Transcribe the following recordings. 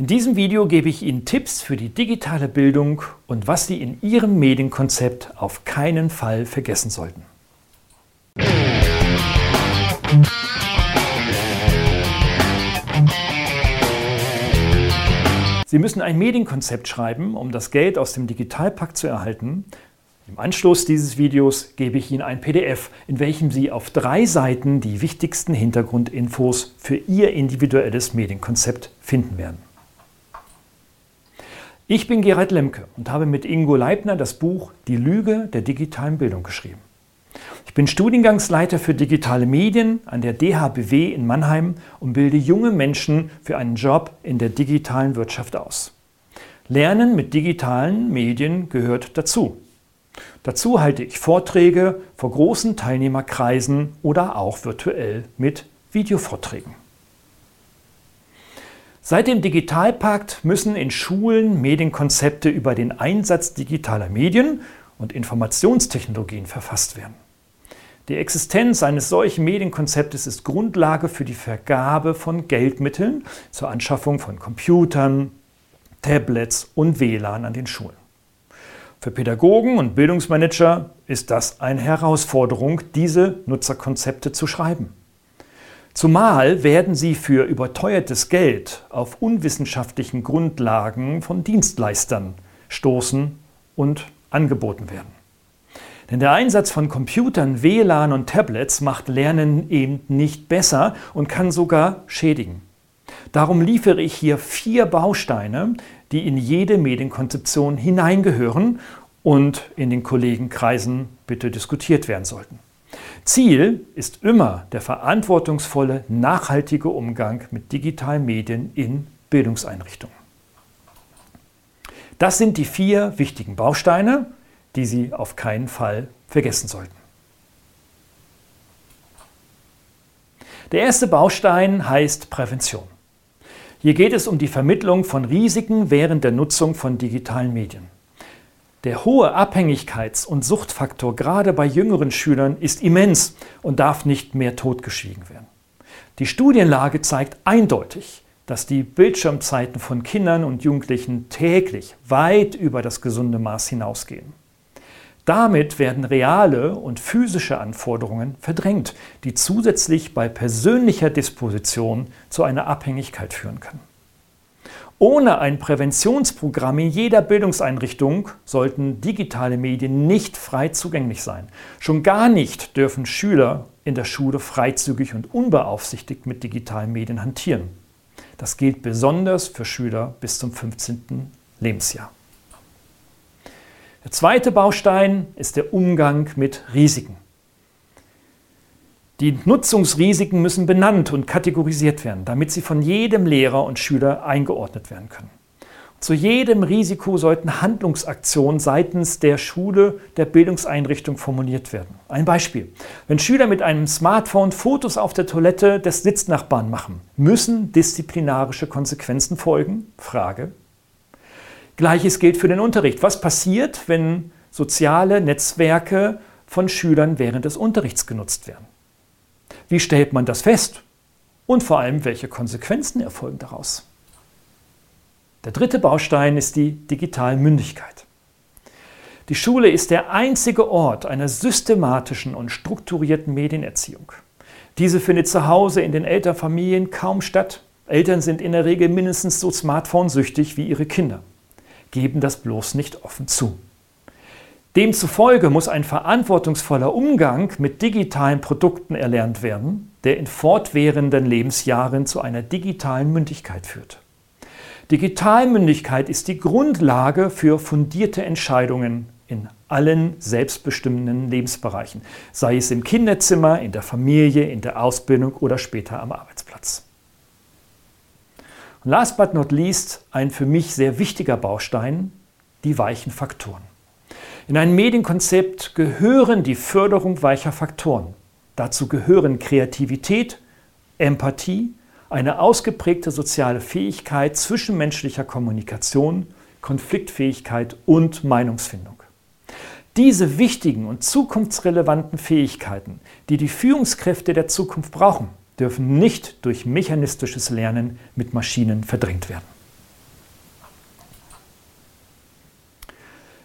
In diesem Video gebe ich Ihnen Tipps für die digitale Bildung und was Sie in Ihrem Medienkonzept auf keinen Fall vergessen sollten. Sie müssen ein Medienkonzept schreiben, um das Geld aus dem Digitalpakt zu erhalten. Im Anschluss dieses Videos gebe ich Ihnen ein PDF, in welchem Sie auf drei Seiten die wichtigsten Hintergrundinfos für Ihr individuelles Medienkonzept finden werden. Ich bin Gerald Lemke und habe mit Ingo Leibner das Buch Die Lüge der digitalen Bildung geschrieben. Ich bin Studiengangsleiter für digitale Medien an der DHBW in Mannheim und bilde junge Menschen für einen Job in der digitalen Wirtschaft aus. Lernen mit digitalen Medien gehört dazu. Dazu halte ich Vorträge vor großen Teilnehmerkreisen oder auch virtuell mit Videovorträgen. Seit dem Digitalpakt müssen in Schulen Medienkonzepte über den Einsatz digitaler Medien und Informationstechnologien verfasst werden. Die Existenz eines solchen Medienkonzeptes ist Grundlage für die Vergabe von Geldmitteln zur Anschaffung von Computern, Tablets und WLAN an den Schulen. Für Pädagogen und Bildungsmanager ist das eine Herausforderung, diese Nutzerkonzepte zu schreiben. Zumal werden sie für überteuertes Geld auf unwissenschaftlichen Grundlagen von Dienstleistern stoßen und angeboten werden. Denn der Einsatz von Computern, WLAN und Tablets macht Lernen eben nicht besser und kann sogar schädigen. Darum liefere ich hier vier Bausteine, die in jede Medienkonzeption hineingehören und in den Kollegenkreisen bitte diskutiert werden sollten. Ziel ist immer der verantwortungsvolle, nachhaltige Umgang mit digitalen Medien in Bildungseinrichtungen. Das sind die vier wichtigen Bausteine, die Sie auf keinen Fall vergessen sollten. Der erste Baustein heißt Prävention. Hier geht es um die Vermittlung von Risiken während der Nutzung von digitalen Medien. Der hohe Abhängigkeits- und Suchtfaktor gerade bei jüngeren Schülern ist immens und darf nicht mehr totgeschwiegen werden. Die Studienlage zeigt eindeutig, dass die Bildschirmzeiten von Kindern und Jugendlichen täglich weit über das gesunde Maß hinausgehen. Damit werden reale und physische Anforderungen verdrängt, die zusätzlich bei persönlicher Disposition zu einer Abhängigkeit führen können. Ohne ein Präventionsprogramm in jeder Bildungseinrichtung sollten digitale Medien nicht frei zugänglich sein. Schon gar nicht dürfen Schüler in der Schule freizügig und unbeaufsichtigt mit digitalen Medien hantieren. Das gilt besonders für Schüler bis zum 15. Lebensjahr. Der zweite Baustein ist der Umgang mit Risiken. Die Nutzungsrisiken müssen benannt und kategorisiert werden, damit sie von jedem Lehrer und Schüler eingeordnet werden können. Zu jedem Risiko sollten Handlungsaktionen seitens der Schule, der Bildungseinrichtung formuliert werden. Ein Beispiel. Wenn Schüler mit einem Smartphone Fotos auf der Toilette des Sitznachbarn machen, müssen disziplinarische Konsequenzen folgen? Frage. Gleiches gilt für den Unterricht. Was passiert, wenn soziale Netzwerke von Schülern während des Unterrichts genutzt werden? Wie stellt man das fest? Und vor allem, welche Konsequenzen erfolgen daraus? Der dritte Baustein ist die Digitalmündigkeit. Die Schule ist der einzige Ort einer systematischen und strukturierten Medienerziehung. Diese findet zu Hause in den Elternfamilien kaum statt. Eltern sind in der Regel mindestens so smartphone-süchtig wie ihre Kinder, geben das bloß nicht offen zu. Demzufolge muss ein verantwortungsvoller Umgang mit digitalen Produkten erlernt werden, der in fortwährenden Lebensjahren zu einer digitalen Mündigkeit führt. Digitalmündigkeit ist die Grundlage für fundierte Entscheidungen in allen selbstbestimmenden Lebensbereichen, sei es im Kinderzimmer, in der Familie, in der Ausbildung oder später am Arbeitsplatz. Und last but not least ein für mich sehr wichtiger Baustein, die weichen Faktoren. In ein Medienkonzept gehören die Förderung weicher Faktoren. Dazu gehören Kreativität, Empathie, eine ausgeprägte soziale Fähigkeit zwischenmenschlicher Kommunikation, Konfliktfähigkeit und Meinungsfindung. Diese wichtigen und zukunftsrelevanten Fähigkeiten, die die Führungskräfte der Zukunft brauchen, dürfen nicht durch mechanistisches Lernen mit Maschinen verdrängt werden.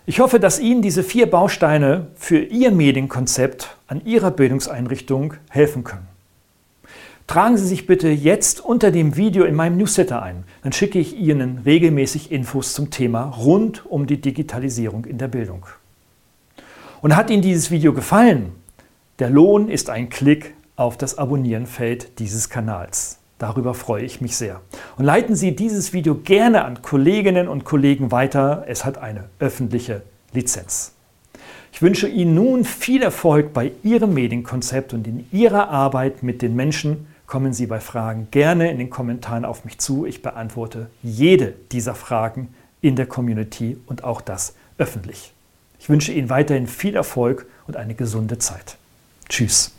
Ich hoffe, dass Ihnen diese vier Bausteine für Ihr Medienkonzept an Ihrer Bildungseinrichtung helfen können. Tragen Sie sich bitte jetzt unter dem Video in meinem Newsletter ein. Dann schicke ich Ihnen regelmäßig Infos zum Thema rund um die Digitalisierung in der Bildung. Und hat Ihnen dieses Video gefallen? Der Lohn ist ein Klick auf das Abonnieren-Feld dieses Kanals. Darüber freue ich mich sehr. Und leiten Sie dieses Video gerne an Kolleginnen und Kollegen weiter. Es hat eine öffentliche Lizenz. Ich wünsche Ihnen nun viel Erfolg bei Ihrem Medienkonzept und in Ihrer Arbeit mit den Menschen. Kommen Sie bei Fragen gerne in den Kommentaren auf mich zu. Ich beantworte jede dieser Fragen in der Community und auch das öffentlich. Ich wünsche Ihnen weiterhin viel Erfolg und eine gesunde Zeit. Tschüss.